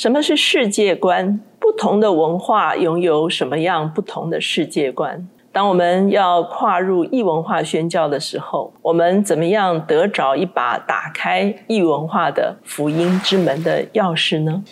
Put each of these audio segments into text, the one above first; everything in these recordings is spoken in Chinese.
什么是世界观？不同的文化拥有什么样不同的世界观？当我们要跨入异文化宣教的时候，我们怎么样得着一把打开异文化的福音之门的钥匙呢？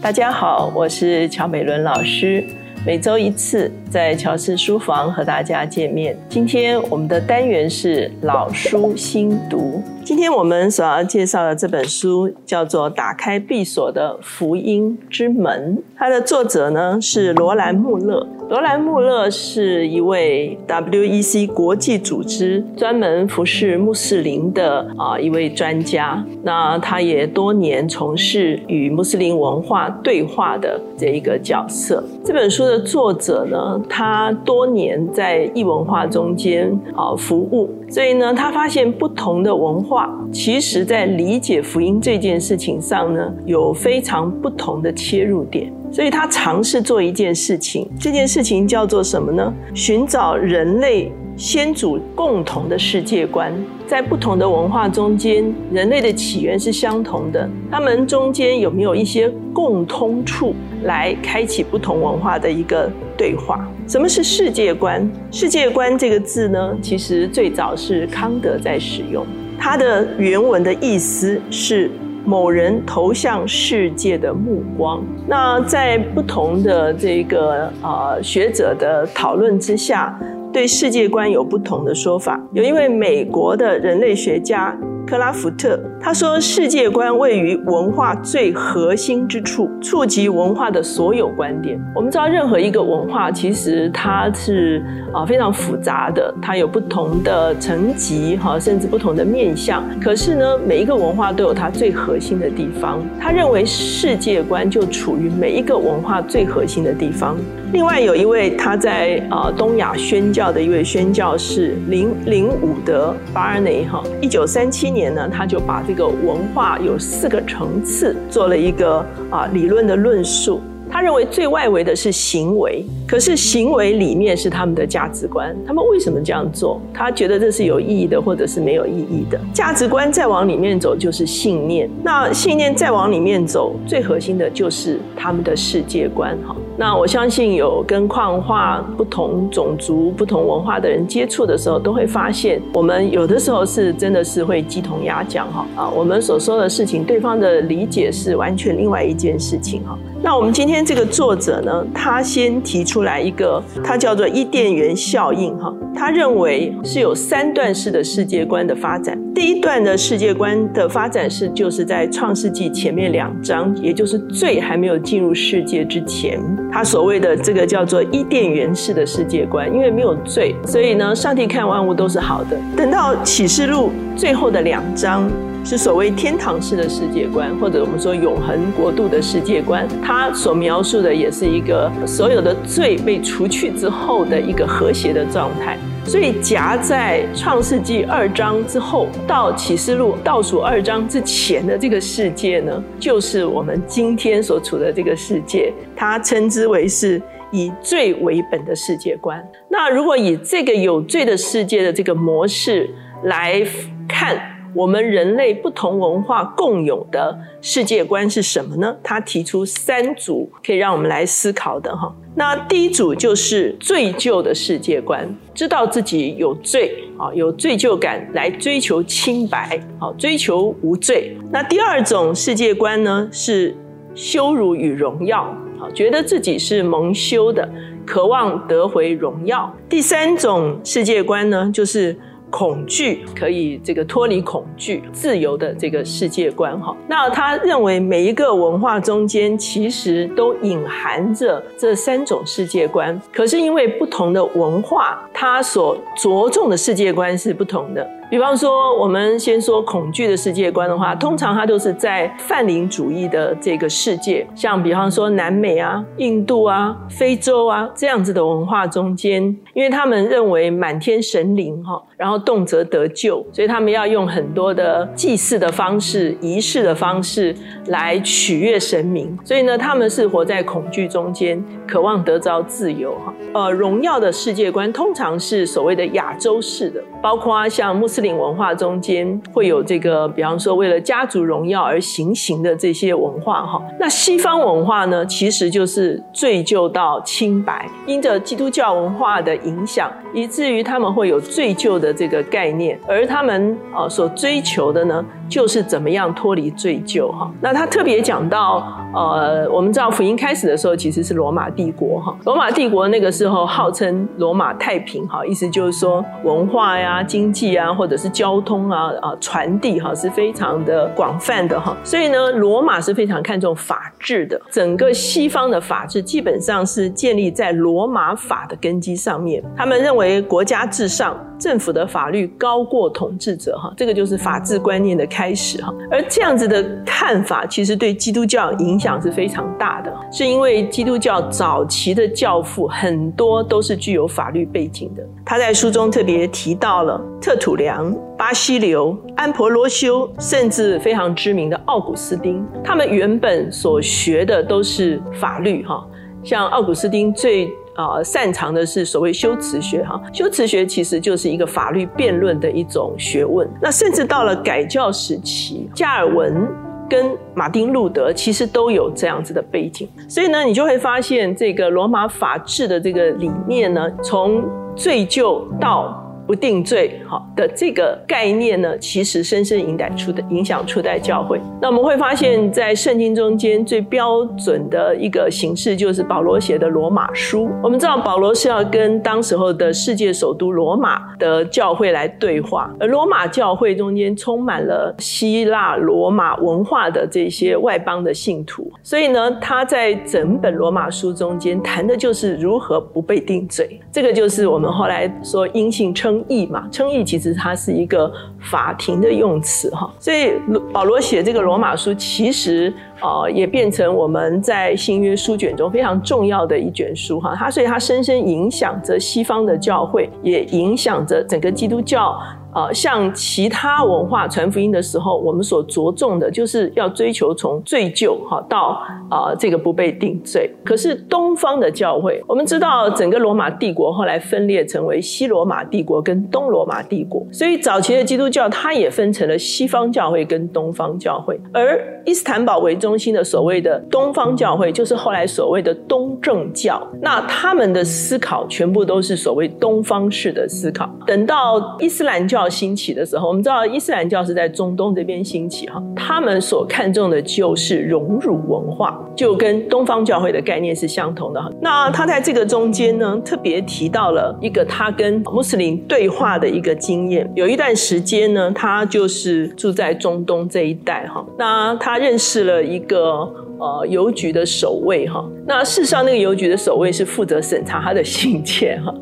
大家好，我是乔美伦老师。每周一次在乔氏书房和大家见面。今天我们的单元是老书新读。今天我们所要介绍的这本书叫做《打开闭锁的福音之门》，它的作者呢是罗兰穆勒。罗兰穆勒是一位 WEC 国际组织专门服侍穆斯林的啊一位专家。那他也多年从事与穆斯林文化对话的这一个角色。这本书的作者呢，他多年在异文化中间啊服务，所以呢，他发现不同的文化其实在理解福音这件事情上呢，有非常不同的切入点。所以他尝试做一件事情，这件事情叫做什么呢？寻找人类先祖共同的世界观，在不同的文化中间，人类的起源是相同的，他们中间有没有一些共通处，来开启不同文化的一个对话？什么是世界观？世界观这个字呢，其实最早是康德在使用，它的原文的意思是。某人投向世界的目光。那在不同的这个呃学者的讨论之下，对世界观有不同的说法。有一位美国的人类学家。克拉福特他说：“世界观位于文化最核心之处，触及文化的所有观点。我们知道，任何一个文化其实它是啊非常复杂的，它有不同的层级哈，甚至不同的面相。可是呢，每一个文化都有它最核心的地方。他认为世界观就处于每一个文化最核心的地方。另外有一位他在啊东亚宣教的一位宣教士林林伍德巴尔内哈，一九三七。年呢，他就把这个文化有四个层次做了一个啊理论的论述。他认为最外围的是行为，可是行为里面是他们的价值观。他们为什么这样做？他觉得这是有意义的，或者是没有意义的。价值观再往里面走就是信念，那信念再往里面走，最核心的就是他们的世界观。哈。那我相信有跟跨文化、不同种族、不同文化的人接触的时候，都会发现，我们有的时候是真的是会鸡同鸭讲哈啊，我们所说的事情，对方的理解是完全另外一件事情哈。那我们今天这个作者呢，他先提出来一个，他叫做伊甸园效应哈。他认为是有三段式的世界观的发展。第一段的世界观的发展是，就是在创世纪前面两章，也就是罪还没有进入世界之前，他所谓的这个叫做伊甸园式的世界观。因为没有罪，所以呢，上帝看万物都是好的。等到启示录最后的两章。是所谓天堂式的世界观，或者我们说永恒国度的世界观，它所描述的也是一个所有的罪被除去之后的一个和谐的状态。所以夹在创世纪二章之后到启示录倒数二章之前的这个世界呢，就是我们今天所处的这个世界，它称之为是以罪为本的世界观。那如果以这个有罪的世界的这个模式来看。我们人类不同文化共有的世界观是什么呢？他提出三组可以让我们来思考的哈。那第一组就是罪疚的世界观，知道自己有罪啊，有罪疚感来追求清白，好追求无罪。那第二种世界观呢是羞辱与荣耀，好觉得自己是蒙羞的，渴望得回荣耀。第三种世界观呢就是。恐惧可以这个脱离恐惧，自由的这个世界观哈。那他认为每一个文化中间其实都隐含着这三种世界观，可是因为不同的文化，它所着重的世界观是不同的。比方说，我们先说恐惧的世界观的话，通常它都是在泛灵主义的这个世界，像比方说南美啊、印度啊、非洲啊这样子的文化中间，因为他们认为满天神灵哈，然后动辄得救，所以他们要用很多的祭祀的方式、仪式的方式来取悦神明，所以呢，他们是活在恐惧中间，渴望得着自由哈。呃，荣耀的世界观通常。是所谓的亚洲式的，包括像穆斯林文化中间会有这个，比方说为了家族荣耀而行刑的这些文化哈。那西方文化呢，其实就是追究到清白，因着基督教文化的影响，以至于他们会有追究的这个概念，而他们啊所追求的呢。就是怎么样脱离罪疚哈？那他特别讲到，呃，我们知道福音开始的时候其实是罗马帝国哈。罗马帝国那个时候号称罗马太平哈，意思就是说文化呀、经济啊，或或者是交通啊啊传递哈是非常的广泛的哈。所以呢，罗马是非常看重法治的。整个西方的法治基本上是建立在罗马法的根基上面。他们认为国家至上，政府的法律高过统治者哈。这个就是法治观念的。开始哈，而这样子的看法，其实对基督教影响是非常大的，是因为基督教早期的教父很多都是具有法律背景的。他在书中特别提到了特土良、巴西流、安婆罗修，甚至非常知名的奥古斯丁，他们原本所学的都是法律哈，像奥古斯丁最。啊，擅长的是所谓修辞学哈，修辞学其实就是一个法律辩论的一种学问。那甚至到了改教时期，加尔文跟马丁路德其实都有这样子的背景，所以呢，你就会发现这个罗马法治的这个理念呢，从罪疚到。不定罪，好的这个概念呢，其实深深影响出的影响初代教会。那我们会发现，在圣经中间最标准的一个形式，就是保罗写的罗马书。我们知道保罗是要跟当时候的世界首都罗马的教会来对话，而罗马教会中间充满了希腊罗马文化的这些外邦的信徒，所以呢，他在整本罗马书中间谈的就是如何不被定罪。这个就是我们后来说因信称。义嘛，称义其实它是一个法庭的用词哈，所以保罗写这个罗马书，其实呃也变成我们在新约书卷中非常重要的一卷书哈，它所以它深深影响着西方的教会，也影响着整个基督教。呃，像其他文化传福音的时候，我们所着重的就是要追求从罪疚哈到啊这个不被定罪。可是东方的教会，我们知道整个罗马帝国后来分裂成为西罗马帝国跟东罗马帝国，所以早期的基督教它也分成了西方教会跟东方教会。而伊斯坦堡为中心的所谓的东方教会，就是后来所谓的东正教。那他们的思考全部都是所谓东方式的思考。等到伊斯兰教。教兴起的时候，我们知道伊斯兰教是在中东这边兴起哈，他们所看重的就是荣辱文化，就跟东方教会的概念是相同的哈。那他在这个中间呢，特别提到了一个他跟穆斯林对话的一个经验。有一段时间呢，他就是住在中东这一带哈，那他认识了一个。呃，邮局的守卫哈，那事实上那个邮局的守卫是负责审查他的信件哈，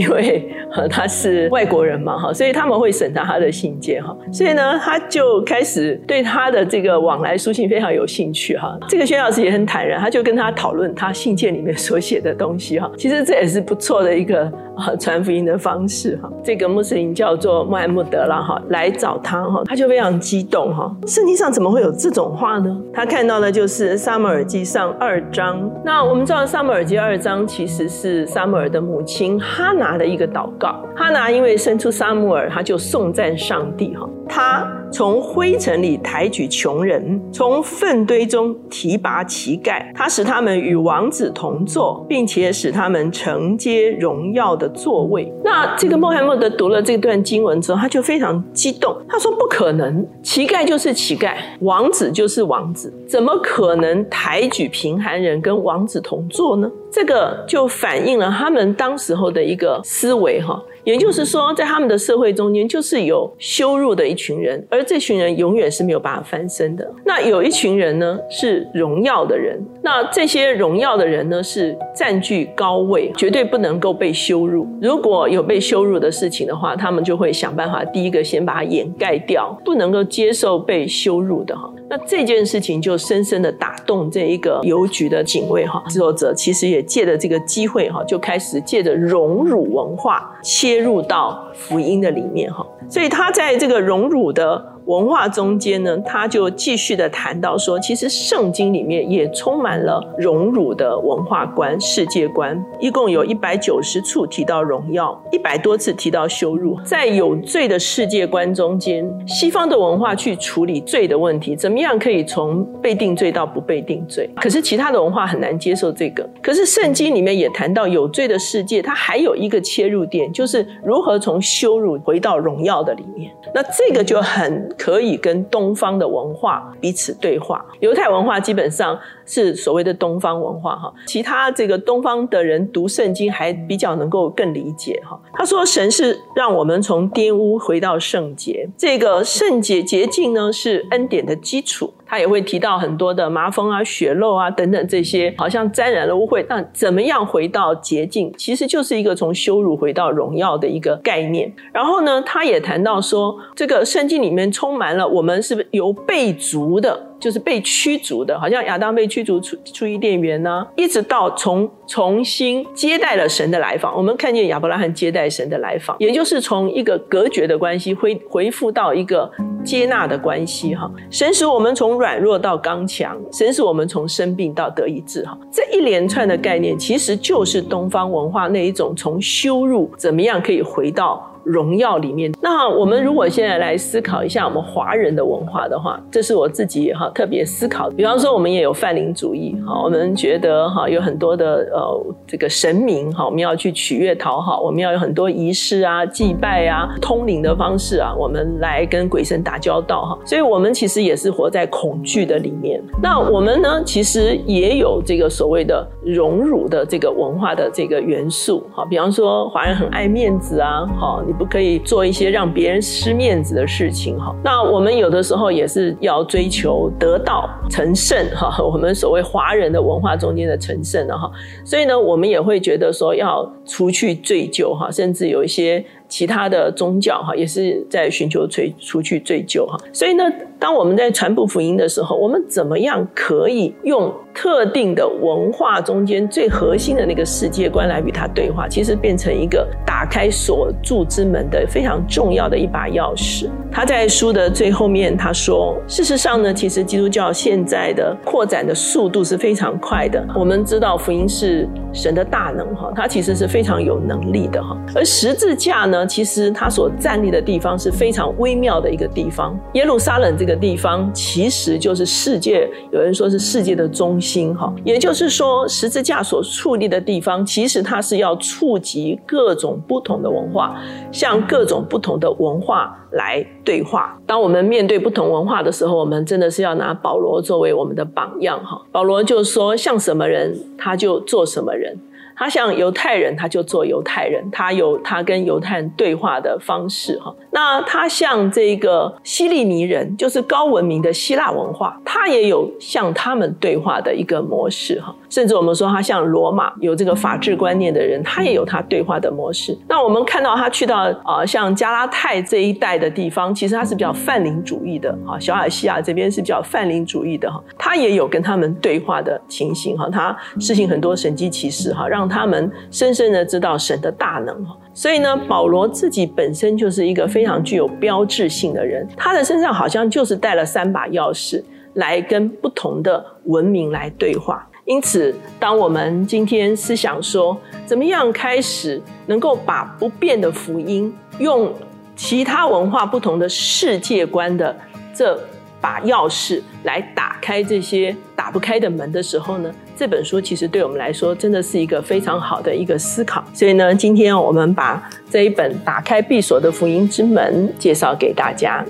因为他是外国人嘛哈，所以他们会审查他的信件哈，所以呢，他就开始对他的这个往来书信非常有兴趣哈。这个薛老师也很坦然，他就跟他讨论他信件里面所写的东西哈，其实这也是不错的一个。啊，传福音的方式哈，这个穆斯林叫做穆罕默德了哈，来找他哈，他就非常激动哈。圣经上怎么会有这种话呢？他看到的就是撒母耳记上二章。那我们知道撒母耳记二章其实是撒母耳的母亲哈拿的一个祷告。哈拿因为生出撒母耳，他就颂赞上帝哈。他从灰尘里抬举穷人，从粪堆中提拔乞丐。他使他们与王子同坐，并且使他们承接荣耀的座位。那这个穆罕默德读了这段经文之后，他就非常激动。他说：“不可能，乞丐就是乞丐，王子就是王子，怎么可能抬举贫寒人跟王子同坐呢？”这个就反映了他们当时候的一个思维哈。也就是说，在他们的社会中间，就是有羞辱的一群人，而这群人永远是没有办法翻身的。那有一群人呢，是荣耀的人。那这些荣耀的人呢，是占据高位，绝对不能够被羞辱。如果有被羞辱的事情的话，他们就会想办法，第一个先把它掩盖掉，不能够接受被羞辱的哈。那这件事情就深深的打动这一个邮局的警卫哈，制作者其实也借着这个机会哈，就开始借着荣辱文化切入到福音的里面哈，所以他在这个荣辱的文化中间呢，他就继续的谈到说，其实圣经里面也充满了荣辱的文化观、世界观，一共有一百九十处提到荣耀，一百多次提到羞辱，在有罪的世界观中间，西方的文化去处理罪的问题，怎么样可以从被定罪到不被定罪？可是其他的文化很难接受这个。可是圣经里面也谈到有罪的世界，它还有一个切入点，就是如何从羞辱回到荣耀的里面。那这个就很可以跟东方的文化彼此对话。犹太文化基本上是所谓的东方文化哈，其他这个东方的人读圣经还比较能够更理解哈。他说神是让我们从玷污回到圣洁，这个圣洁洁净呢是恩典的基础。他也会提到很多的麻风啊、血漏啊等等这些，好像沾染了污秽。那怎么样回到洁净？其实就是一个从羞辱回到荣耀的一个概念。然后呢，他也谈到说，这个圣经里面充满了我们是不是由被逐的。就是被驱逐的，好像亚当被驱逐出出伊甸园呢，一直到重重新接待了神的来访。我们看见亚伯拉罕接待神的来访，也就是从一个隔绝的关系回恢复到一个接纳的关系。哈，神使我们从软弱到刚强，神使我们从生病到得以治。哈，这一连串的概念，其实就是东方文化那一种从羞辱怎么样可以回到。荣耀里面，那我们如果现在来思考一下我们华人的文化的话，这是我自己哈特别思考。比方说，我们也有泛灵主义哈，我们觉得哈有很多的呃这个神明哈，我们要去取悦讨好，我们要有很多仪式啊、祭拜啊、通灵的方式啊，我们来跟鬼神打交道哈。所以，我们其实也是活在恐惧的里面。那我们呢，其实也有这个所谓的荣辱的这个文化的这个元素哈。比方说，华人很爱面子啊，哈。你不可以做一些让别人失面子的事情哈。那我们有的时候也是要追求得道成圣哈。我们所谓华人的文化中间的成圣了哈。所以呢，我们也会觉得说要除去罪疚哈，甚至有一些。其他的宗教哈也是在寻求追出去追究哈，所以呢，当我们在传播福音的时候，我们怎么样可以用特定的文化中间最核心的那个世界观来与它对话？其实变成一个打开锁住之门的非常重要的一把钥匙。他在书的最后面他说：“事实上呢，其实基督教现在的扩展的速度是非常快的。我们知道福音是神的大能哈，它其实是非常有能力的哈，而十字架呢？”其实他所站立的地方是非常微妙的一个地方。耶路撒冷这个地方其实就是世界，有人说是世界的中心哈。也就是说，十字架所矗立的地方，其实它是要触及各种不同的文化，向各种不同的文化来对话。当我们面对不同文化的时候，我们真的是要拿保罗作为我们的榜样哈。保罗就说，像什么人，他就做什么人。他像犹太人，他就做犹太人，他有他跟犹太人对话的方式哈。那他像这个希利尼人，就是高文明的希腊文化，他也有向他们对话的一个模式哈。甚至我们说他像罗马有这个法治观念的人，他也有他对话的模式。那我们看到他去到啊像加拉泰这一带的地方，其实他是比较泛灵主义的哈。小亚细亚这边是比较泛灵主义的哈，他也有跟他们对话的情形哈。他实行很多神迹奇事哈，让他们深深的知道神的大能，所以呢，保罗自己本身就是一个非常具有标志性的人，他的身上好像就是带了三把钥匙，来跟不同的文明来对话。因此，当我们今天思想说，怎么样开始能够把不变的福音，用其他文化不同的世界观的这把钥匙来打开这些打不开的门的时候呢？这本书其实对我们来说真的是一个非常好的一个思考，所以呢，今天我们把这一本《打开闭锁的福音之门》介绍给大家。